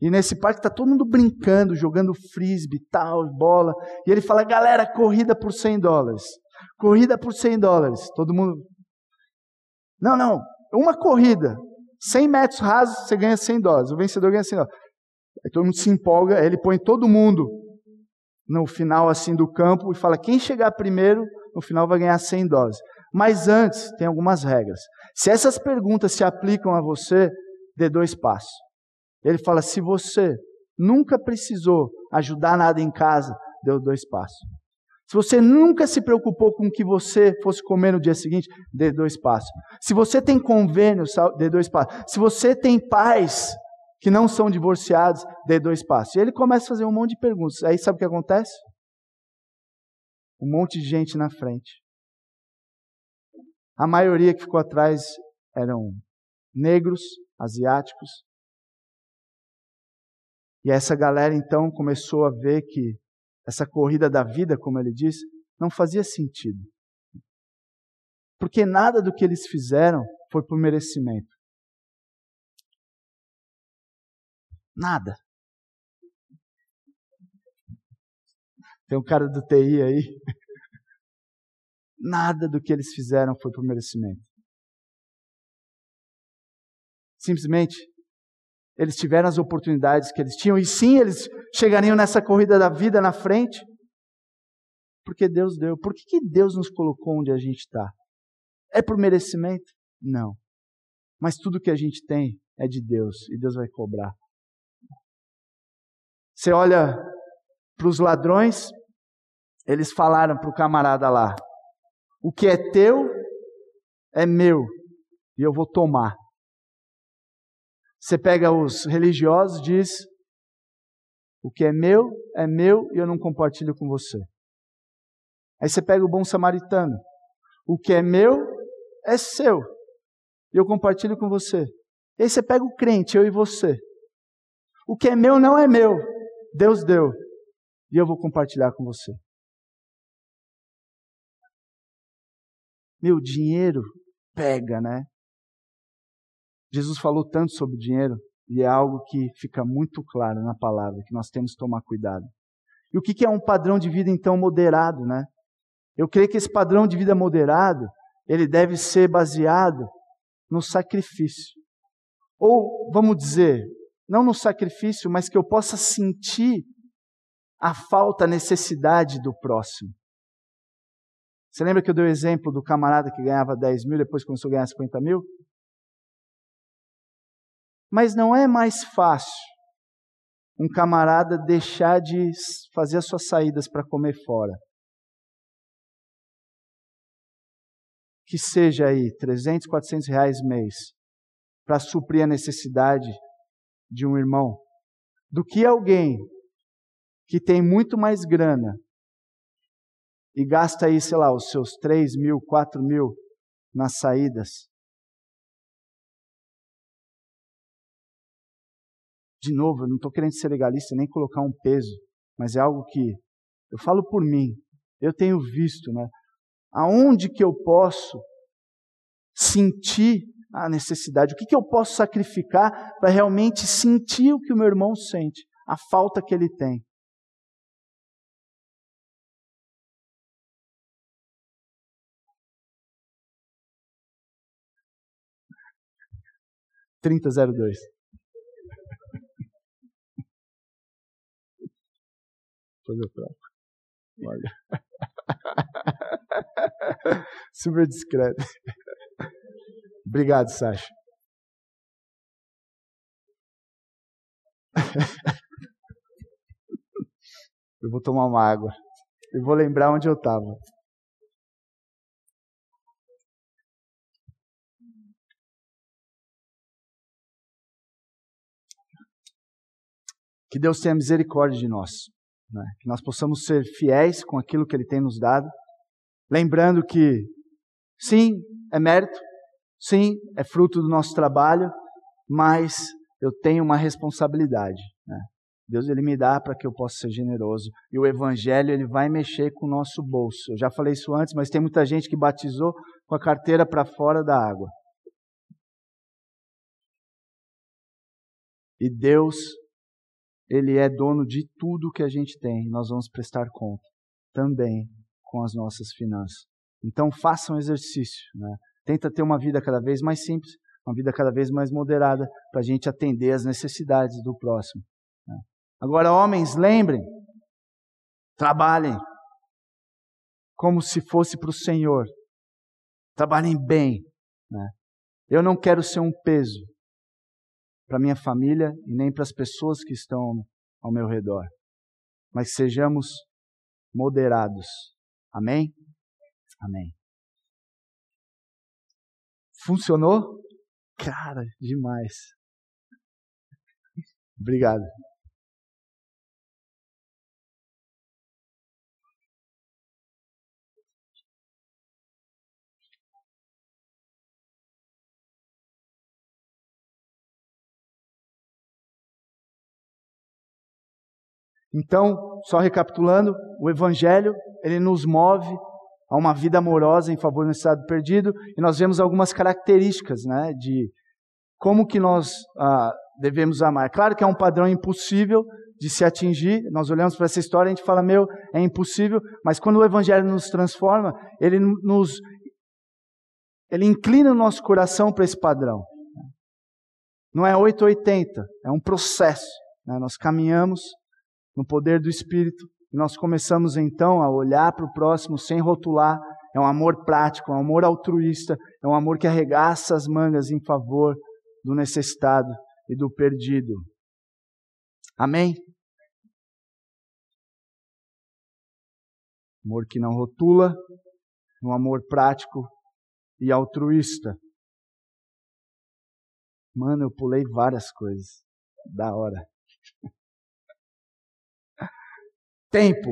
E nesse parque está todo mundo brincando, jogando frisbee, tal, bola. E ele fala, galera, corrida por 100 dólares. Corrida por 100 dólares. Todo mundo. Não, não. Uma corrida. 100 metros rasos, você ganha 100 dólares. O vencedor ganha 100 dólares. Aí todo mundo se empolga, ele põe todo mundo no final assim do campo e fala: quem chegar primeiro, no final vai ganhar 100 dólares. Mas antes, tem algumas regras. Se essas perguntas se aplicam a você, dê dois passos. Ele fala: se você nunca precisou ajudar nada em casa, deu dois passos. Se você nunca se preocupou com o que você fosse comer no dia seguinte, dê dois passos. Se você tem convênio, dê dois passos. Se você tem pais que não são divorciados, dê dois passos. E ele começa a fazer um monte de perguntas. Aí sabe o que acontece? Um monte de gente na frente. A maioria que ficou atrás eram negros, asiáticos. E essa galera então começou a ver que essa corrida da vida, como ele diz, não fazia sentido. Porque nada do que eles fizeram foi por merecimento. Nada. Tem um cara do TI aí. Nada do que eles fizeram foi por merecimento. Simplesmente, eles tiveram as oportunidades que eles tinham, e sim, eles chegariam nessa corrida da vida na frente, porque Deus deu. Por que, que Deus nos colocou onde a gente está? É por merecimento? Não. Mas tudo que a gente tem é de Deus, e Deus vai cobrar. Você olha para os ladrões, eles falaram para o camarada lá: o que é teu é meu e eu vou tomar. Você pega os religiosos, diz: o que é meu é meu e eu não compartilho com você. Aí você pega o bom samaritano: o que é meu é seu e eu compartilho com você. Aí você pega o crente, eu e você. O que é meu não é meu, Deus deu. E eu vou compartilhar com você. Meu dinheiro pega, né? Jesus falou tanto sobre dinheiro e é algo que fica muito claro na palavra, que nós temos que tomar cuidado. E o que é um padrão de vida então moderado, né? Eu creio que esse padrão de vida moderado, ele deve ser baseado no sacrifício. Ou, vamos dizer, não no sacrifício, mas que eu possa sentir a falta, a necessidade do próximo. Você lembra que eu dei o exemplo do camarada que ganhava 10 mil, depois começou a ganhar 50 mil? Mas não é mais fácil um camarada deixar de fazer as suas saídas para comer fora. Que seja aí 300, 400 reais mês para suprir a necessidade de um irmão, do que alguém que tem muito mais grana e gasta aí, sei lá, os seus 3 mil, 4 mil nas saídas. De novo, eu não estou querendo ser legalista nem colocar um peso, mas é algo que eu falo por mim, eu tenho visto, né? Aonde que eu posso sentir a necessidade? O que, que eu posso sacrificar para realmente sentir o que o meu irmão sente, a falta que ele tem? Trinta zero dois. Fazer próprio. Olha. Super discreto. Obrigado, Sasha. Eu vou tomar uma água. Eu vou lembrar onde eu estava. Que Deus tenha misericórdia de nós. Né? Que nós possamos ser fiéis com aquilo que Ele tem nos dado. Lembrando que, sim, é mérito, Sim, é fruto do nosso trabalho, mas eu tenho uma responsabilidade. Né? Deus ele me dá para que eu possa ser generoso. E o evangelho ele vai mexer com o nosso bolso. Eu já falei isso antes, mas tem muita gente que batizou com a carteira para fora da água. E Deus ele é dono de tudo que a gente tem. Nós vamos prestar conta também com as nossas finanças. Então faça um exercício, né? Tenta ter uma vida cada vez mais simples, uma vida cada vez mais moderada, para a gente atender às necessidades do próximo. Né? Agora, homens, lembrem, trabalhem como se fosse para o Senhor. Trabalhem bem. Né? Eu não quero ser um peso para minha família e nem para as pessoas que estão ao meu redor. Mas sejamos moderados. Amém? Amém. Funcionou? Cara, demais. Obrigado. Então, só recapitulando, o evangelho, ele nos move a uma vida amorosa em favor do estado perdido, e nós vemos algumas características, né, de como que nós ah, devemos amar. Claro que é um padrão impossível de se atingir. Nós olhamos para essa história e a gente fala, meu, é impossível. Mas quando o Evangelho nos transforma, ele nos, ele inclina o nosso coração para esse padrão. Não é 880, é um processo. Né? Nós caminhamos no poder do Espírito. Nós começamos então a olhar para o próximo sem rotular. É um amor prático, é um amor altruísta, é um amor que arregaça as mangas em favor do necessitado e do perdido. Amém? Amor que não rotula, um amor prático e altruísta. Mano, eu pulei várias coisas. Da hora. Tempo.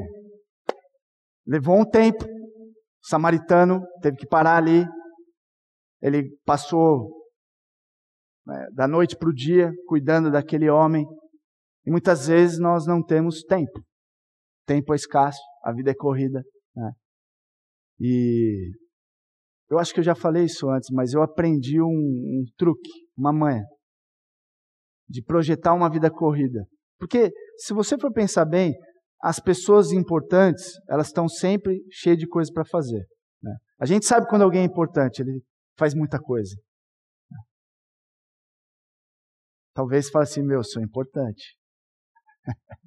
Levou um tempo. O samaritano teve que parar ali. Ele passou né, da noite para o dia cuidando daquele homem. E muitas vezes nós não temos tempo. Tempo é escasso, a vida é corrida. Né? E eu acho que eu já falei isso antes, mas eu aprendi um, um truque, uma manha, de projetar uma vida corrida. Porque se você for pensar bem, as pessoas importantes, elas estão sempre cheias de coisas para fazer. Né? A gente sabe quando alguém é importante, ele faz muita coisa. Talvez fale assim, meu, sou importante.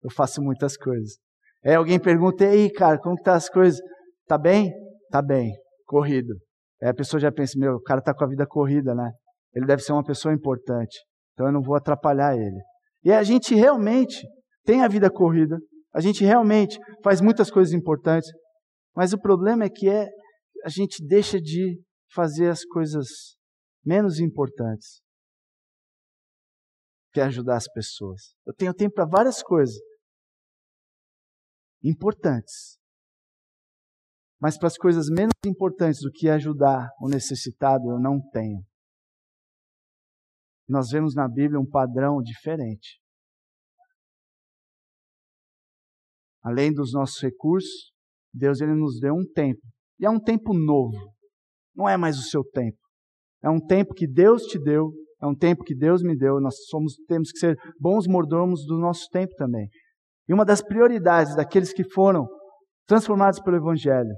eu faço muitas coisas. É, alguém pergunta, e aí, cara, como que tá as coisas? Tá bem? Tá bem, corrido. Aí a pessoa já pensa, meu, o cara tá com a vida corrida, né? Ele deve ser uma pessoa importante. Então eu não vou atrapalhar ele. E a gente realmente tem a vida corrida, a gente realmente faz muitas coisas importantes, mas o problema é que é a gente deixa de fazer as coisas menos importantes, que é ajudar as pessoas. Eu tenho tempo para várias coisas importantes, mas para as coisas menos importantes do que ajudar o necessitado, eu não tenho. Nós vemos na Bíblia um padrão diferente. Além dos nossos recursos, Deus ele nos deu um tempo. E é um tempo novo. Não é mais o seu tempo. É um tempo que Deus te deu, é um tempo que Deus me deu. Nós somos, temos que ser bons mordomos do nosso tempo também. E uma das prioridades daqueles que foram transformados pelo Evangelho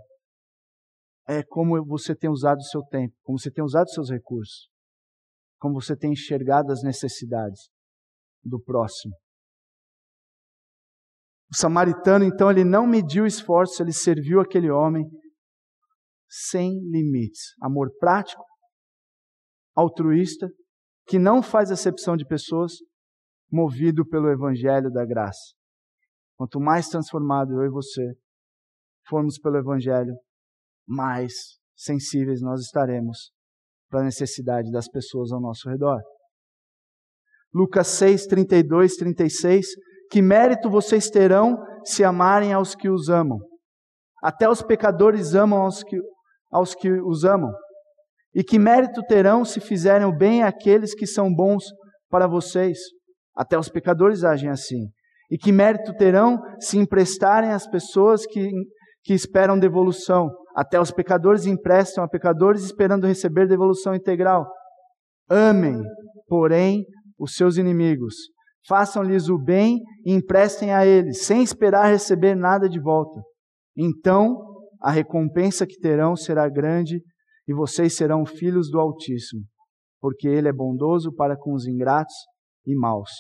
é como você tem usado o seu tempo, como você tem usado os seus recursos, como você tem enxergado as necessidades do próximo. O samaritano, então, ele não mediu esforços, ele serviu aquele homem sem limites. Amor prático, altruísta, que não faz acepção de pessoas, movido pelo evangelho da graça. Quanto mais transformado eu e você formos pelo evangelho, mais sensíveis nós estaremos para a necessidade das pessoas ao nosso redor. Lucas 6, 32, 36 que mérito vocês terão se amarem aos que os amam? Até os pecadores amam aos que, aos que os amam. E que mérito terão se fizerem o bem àqueles que são bons para vocês? Até os pecadores agem assim. E que mérito terão se emprestarem às pessoas que, que esperam devolução? Até os pecadores emprestam a pecadores esperando receber devolução integral. Amem, porém, os seus inimigos. Façam-lhes o bem e emprestem a eles, sem esperar receber nada de volta. Então, a recompensa que terão será grande e vocês serão filhos do Altíssimo, porque Ele é bondoso para com os ingratos e maus.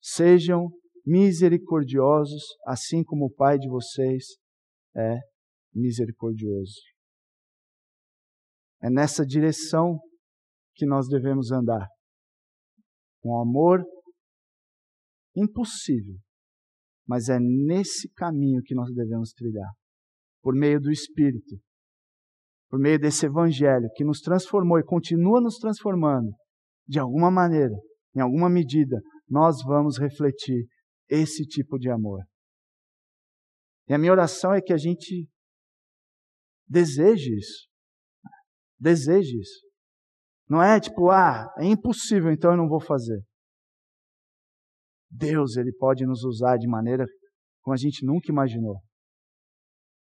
Sejam misericordiosos, assim como o Pai de vocês é misericordioso. É nessa direção que nós devemos andar. Com amor impossível, mas é nesse caminho que nós devemos trilhar por meio do Espírito, por meio desse Evangelho que nos transformou e continua nos transformando, de alguma maneira, em alguma medida, nós vamos refletir esse tipo de amor. E a minha oração é que a gente deseje isso. Deseje isso. Não é tipo, ah, é impossível, então eu não vou fazer. Deus, Ele pode nos usar de maneira como a gente nunca imaginou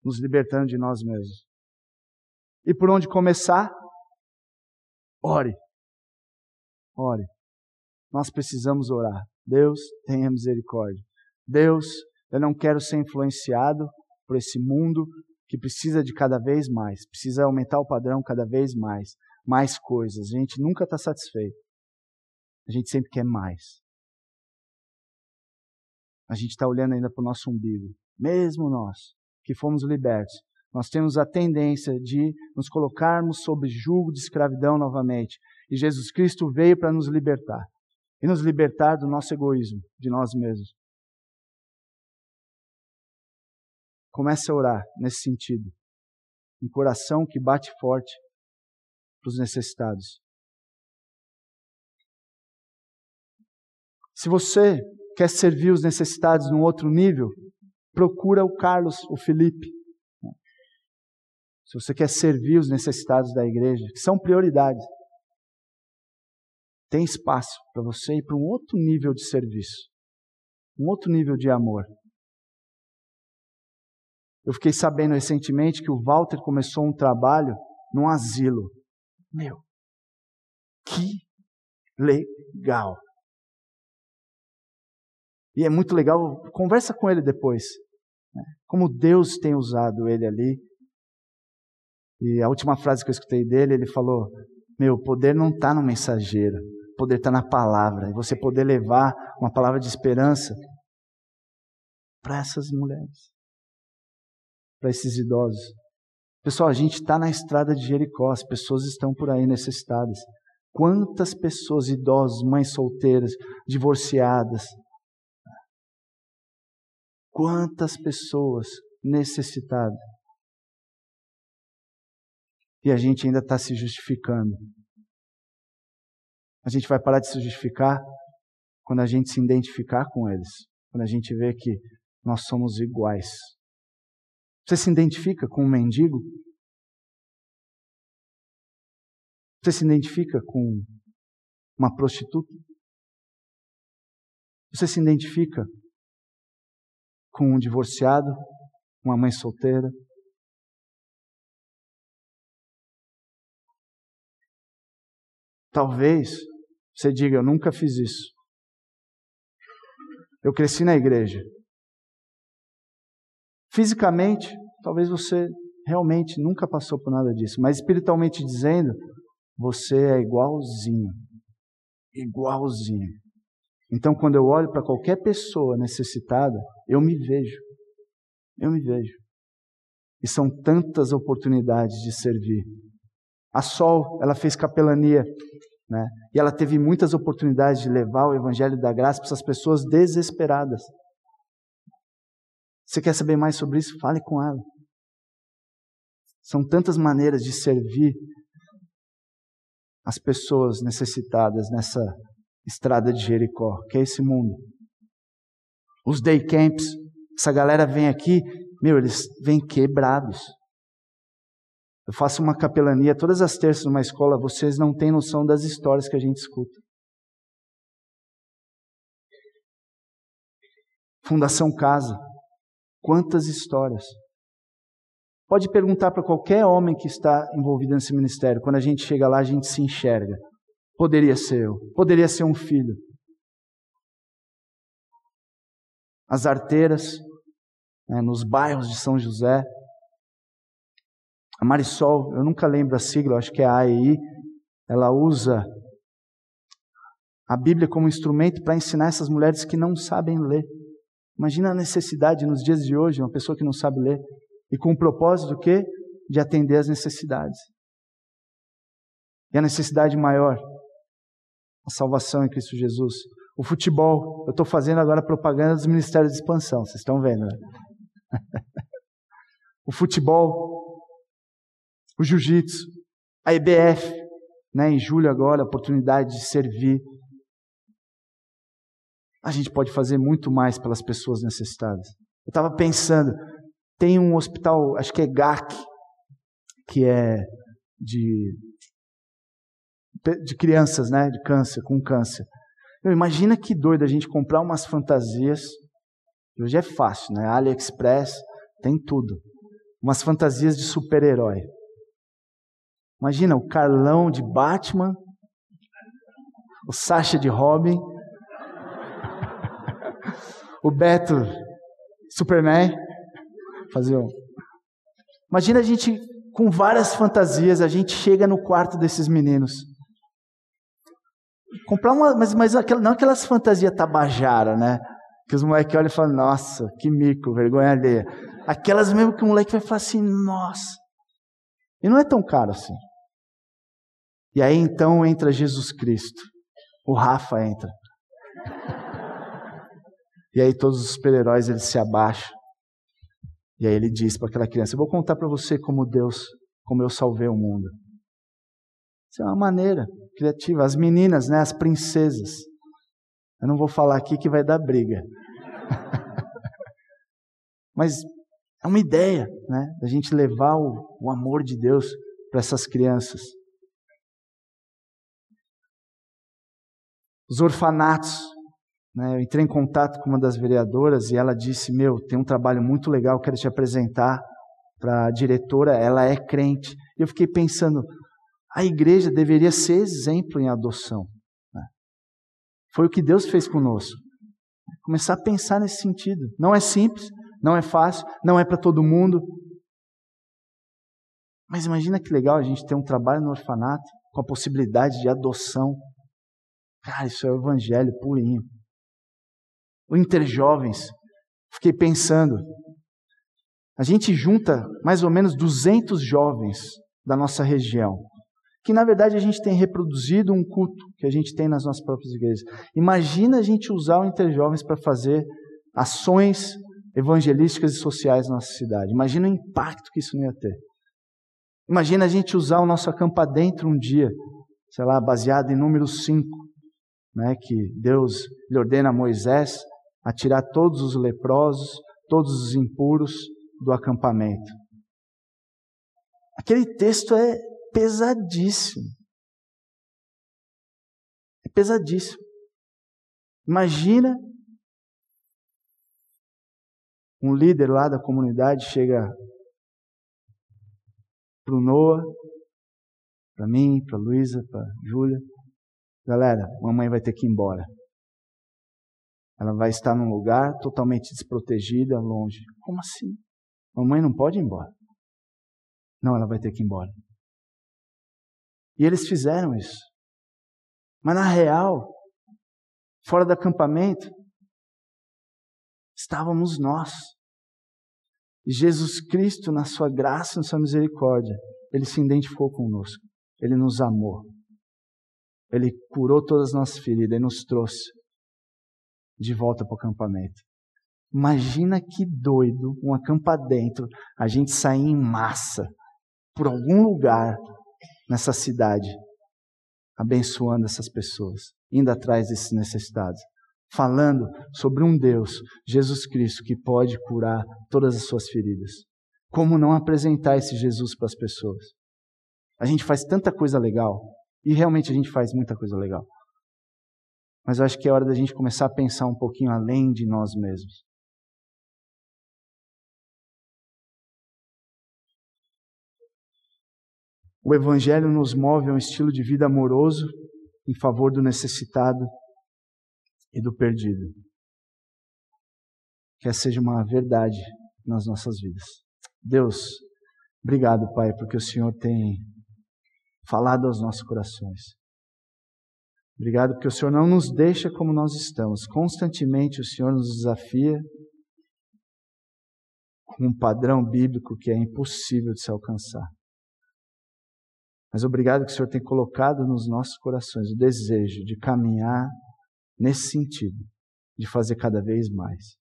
nos libertando de nós mesmos. E por onde começar? Ore. Ore. Nós precisamos orar. Deus, tenha misericórdia. Deus, eu não quero ser influenciado por esse mundo que precisa de cada vez mais, precisa aumentar o padrão cada vez mais, mais coisas. A gente nunca está satisfeito. A gente sempre quer mais. A gente está olhando ainda para o nosso umbigo, mesmo nós que fomos libertos, nós temos a tendência de nos colocarmos sob julgo de escravidão novamente. E Jesus Cristo veio para nos libertar e nos libertar do nosso egoísmo, de nós mesmos. Comece a orar nesse sentido. Um coração que bate forte para os necessitados. Se você quer servir os necessitados num outro nível, procura o Carlos, o Felipe. Se você quer servir os necessitados da igreja, que são prioridades, tem espaço para você ir para um outro nível de serviço, um outro nível de amor. Eu fiquei sabendo recentemente que o Walter começou um trabalho num asilo. Meu, que legal! E é muito legal, conversa com ele depois. Né? Como Deus tem usado ele ali. E a última frase que eu escutei dele, ele falou: Meu, poder não está no mensageiro, poder está na palavra. E você poder levar uma palavra de esperança para essas mulheres, para esses idosos. Pessoal, a gente está na estrada de Jericó, as pessoas estão por aí necessitadas. Quantas pessoas, idosos, mães solteiras, divorciadas, Quantas pessoas necessitadas. E a gente ainda está se justificando. A gente vai parar de se justificar quando a gente se identificar com eles. Quando a gente vê que nós somos iguais. Você se identifica com um mendigo? Você se identifica com uma prostituta? Você se identifica com um divorciado, uma mãe solteira. Talvez você diga: Eu nunca fiz isso. Eu cresci na igreja. Fisicamente, talvez você realmente nunca passou por nada disso, mas espiritualmente dizendo, você é igualzinho. Igualzinho. Então, quando eu olho para qualquer pessoa necessitada, eu me vejo. Eu me vejo. E são tantas oportunidades de servir. A Sol, ela fez capelania, né? E ela teve muitas oportunidades de levar o evangelho da graça para essas pessoas desesperadas. Você quer saber mais sobre isso? Fale com ela. São tantas maneiras de servir as pessoas necessitadas nessa estrada de Jericó, que é esse mundo. Os day camps, essa galera vem aqui, meu, eles vêm quebrados. Eu faço uma capelania todas as terças numa escola, vocês não têm noção das histórias que a gente escuta. Fundação Casa. Quantas histórias. Pode perguntar para qualquer homem que está envolvido nesse ministério. Quando a gente chega lá, a gente se enxerga. Poderia ser eu, poderia ser um filho. As arteiras, né, nos bairros de São José. A Marisol, eu nunca lembro a sigla, acho que é a AEI, ela usa a Bíblia como instrumento para ensinar essas mulheres que não sabem ler. Imagina a necessidade nos dias de hoje, uma pessoa que não sabe ler. E com o propósito do quê? De atender às necessidades. E a necessidade maior? A salvação em Cristo Jesus. O futebol, eu estou fazendo agora propaganda dos ministérios de expansão, vocês estão vendo, né? o futebol, o jiu-jitsu, a EBF, né, em julho agora, a oportunidade de servir. A gente pode fazer muito mais pelas pessoas necessitadas. Eu estava pensando, tem um hospital, acho que é GAC, que é de, de crianças, né? De câncer, com câncer. Imagina que doido a gente comprar umas fantasias. Hoje é fácil, né? AliExpress tem tudo. Umas fantasias de super-herói. Imagina o Carlão de Batman, o Sasha de Robin, o Beto Superman, fazer um. Imagina a gente com várias fantasias, a gente chega no quarto desses meninos. Comprar uma, mas, mas aquela, não aquelas fantasias tabajara, né? Que os moleques olham e falam, nossa, que mico, vergonha alheia. Aquelas mesmo que o moleque vai falar assim, nossa. E não é tão caro assim. E aí então entra Jesus Cristo. O Rafa entra. E aí todos os super-heróis eles se abaixam. E aí ele diz para aquela criança: Eu vou contar para você como Deus, como eu salvei o mundo. Isso é uma maneira criativa. As meninas, né, as princesas. Eu não vou falar aqui que vai dar briga. Mas é uma ideia, né, da gente levar o, o amor de Deus para essas crianças. Os orfanatos. Né, eu entrei em contato com uma das vereadoras e ela disse: Meu, tem um trabalho muito legal, quero te apresentar para a diretora. Ela é crente. E eu fiquei pensando: a igreja deveria ser exemplo em adoção. Né? Foi o que Deus fez conosco. Começar a pensar nesse sentido. Não é simples, não é fácil, não é para todo mundo. Mas imagina que legal a gente ter um trabalho no orfanato com a possibilidade de adoção. Cara, isso é o evangelho purinho o Interjovens. Fiquei pensando, a gente junta mais ou menos 200 jovens da nossa região, que na verdade a gente tem reproduzido um culto que a gente tem nas nossas próprias igrejas. Imagina a gente usar o Interjovens para fazer ações evangelísticas e sociais na nossa cidade. Imagina o impacto que isso não ia ter. Imagina a gente usar o nosso acampa dentro um dia, sei lá, baseado em número 5, né, que Deus lhe ordena a Moisés a tirar todos os leprosos, todos os impuros do acampamento. Aquele texto é pesadíssimo. É pesadíssimo. Imagina um líder lá da comunidade chega para o Noah, para mim, para Luísa, para Júlia. Galera, mamãe vai ter que ir embora. Ela vai estar num lugar totalmente desprotegida, longe. Como assim? Mamãe não pode ir embora. Não, ela vai ter que ir embora. E eles fizeram isso. Mas na real, fora do acampamento, estávamos nós. E Jesus Cristo, na sua graça, na sua misericórdia, ele se identificou conosco. Ele nos amou. Ele curou todas as nossas feridas e nos trouxe de volta para o acampamento. Imagina que doido, um acampa dentro, a gente sair em massa por algum lugar nessa cidade, abençoando essas pessoas, indo atrás desses necessitados, falando sobre um Deus, Jesus Cristo, que pode curar todas as suas feridas. Como não apresentar esse Jesus para as pessoas? A gente faz tanta coisa legal, e realmente a gente faz muita coisa legal. Mas eu acho que é hora da gente começar a pensar um pouquinho além de nós mesmos. O Evangelho nos move a um estilo de vida amoroso em favor do necessitado e do perdido. Que essa seja uma verdade nas nossas vidas. Deus, obrigado, Pai, porque o Senhor tem falado aos nossos corações. Obrigado porque o Senhor não nos deixa como nós estamos. Constantemente o Senhor nos desafia com um padrão bíblico que é impossível de se alcançar. Mas obrigado que o Senhor tem colocado nos nossos corações o desejo de caminhar nesse sentido, de fazer cada vez mais,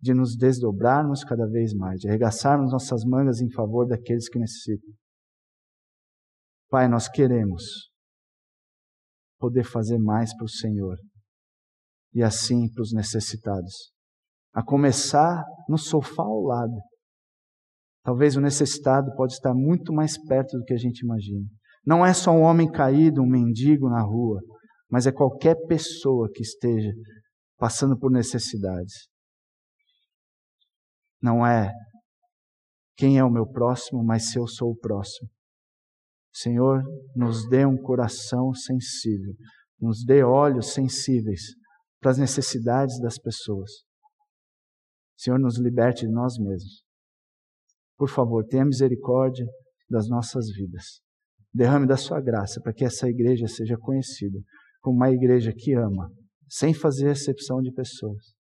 de nos desdobrarmos cada vez mais, de arregaçarmos nossas mangas em favor daqueles que necessitam. Pai, nós queremos poder fazer mais para o Senhor e assim para os necessitados. A começar no sofá ao lado. Talvez o necessitado pode estar muito mais perto do que a gente imagina. Não é só um homem caído, um mendigo na rua, mas é qualquer pessoa que esteja passando por necessidades. Não é quem é o meu próximo, mas se eu sou o próximo. Senhor, nos dê um coração sensível, nos dê olhos sensíveis para as necessidades das pessoas. Senhor, nos liberte de nós mesmos. Por favor, tenha misericórdia das nossas vidas. Derrame da sua graça para que essa igreja seja conhecida como uma igreja que ama, sem fazer exceção de pessoas.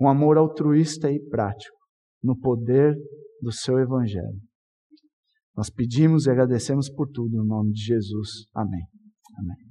Um amor altruísta e prático no poder do seu evangelho. Nós pedimos e agradecemos por tudo, no nome de Jesus. Amém. Amém.